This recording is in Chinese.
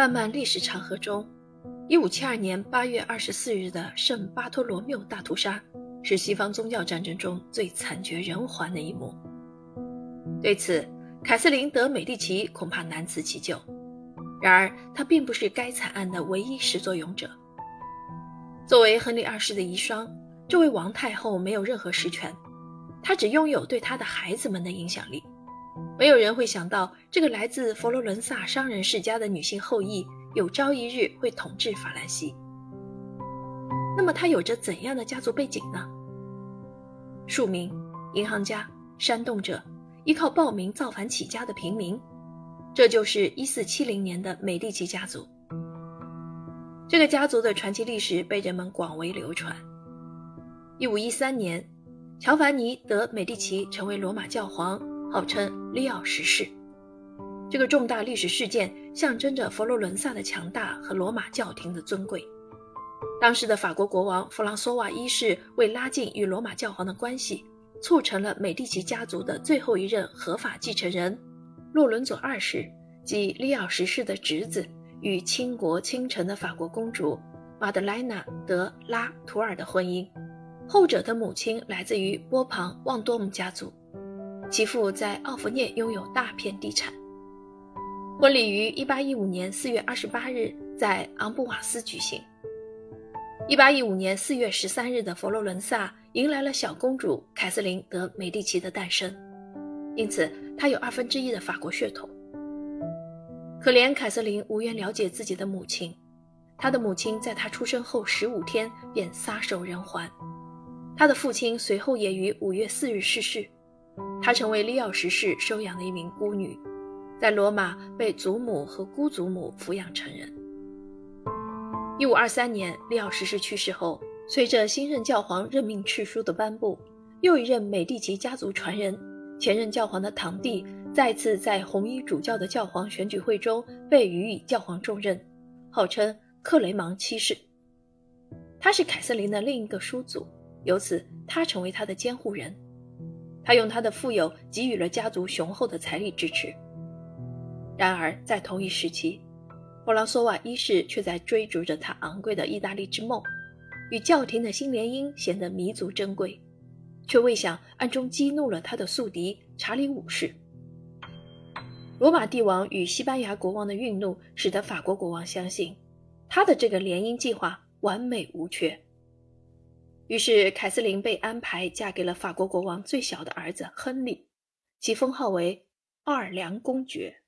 漫漫历史长河中，1572年8月24日的圣巴托罗缪大屠杀，是西方宗教战争中最惨绝人寰的一幕。对此，凯瑟琳·德·美第奇恐怕难辞其咎。然而，她并不是该惨案的唯一始作俑者。作为亨利二世的遗孀，这位王太后没有任何实权，她只拥有对她的孩子们的影响力。没有人会想到，这个来自佛罗伦萨商人世家的女性后裔，有朝一日会统治法兰西。那么，她有着怎样的家族背景呢？庶民、银行家、煽动者，依靠暴民造反起家的平民，这就是1470年的美第奇家族。这个家族的传奇历史被人们广为流传。1513年，乔凡尼·德·美第奇成为罗马教皇。号称利奥十世，这个重大历史事件象征着佛罗伦萨的强大和罗马教廷的尊贵。当时的法国国王弗朗索瓦一世为拉近与罗马教皇的关系，促成了美第奇家族的最后一任合法继承人洛伦佐二世即利奥十世的侄子与倾国倾城的法国公主玛德莱娜·德拉图尔的婚姻。后者的母亲来自于波旁旺多姆家族。其父在奥弗涅拥有大片地产。婚礼于1815年4月28日在昂布瓦斯举行。1815年4月13日的佛罗伦萨迎来了小公主凯瑟琳·德·美第奇的诞生，因此她有二分之一的法国血统。可怜凯瑟琳无缘了解自己的母亲，她的母亲在她出生后十五天便撒手人寰，她的父亲随后也于5月4日逝世。她成为利奥十世收养的一名孤女，在罗马被祖母和姑祖母抚养成人。一五二三年，利奥十世去世后，随着新任教皇任命敕书的颁布，又一任美第奇家族传人，前任教皇的堂弟，再次在红衣主教的教皇选举会中被予以教皇重任，号称克雷芒七世。他是凯瑟琳的另一个叔祖，由此他成为他的监护人。他用他的富有给予了家族雄厚的财力支持。然而，在同一时期，弗朗索瓦一世却在追逐着他昂贵的意大利之梦，与教廷的新联姻显得弥足珍贵，却未想暗中激怒了他的宿敌查理五世。罗马帝王与西班牙国王的愠怒，使得法国国王相信他的这个联姻计划完美无缺。于是，凯瑟琳被安排嫁给了法国国王最小的儿子亨利，其封号为奥尔良公爵。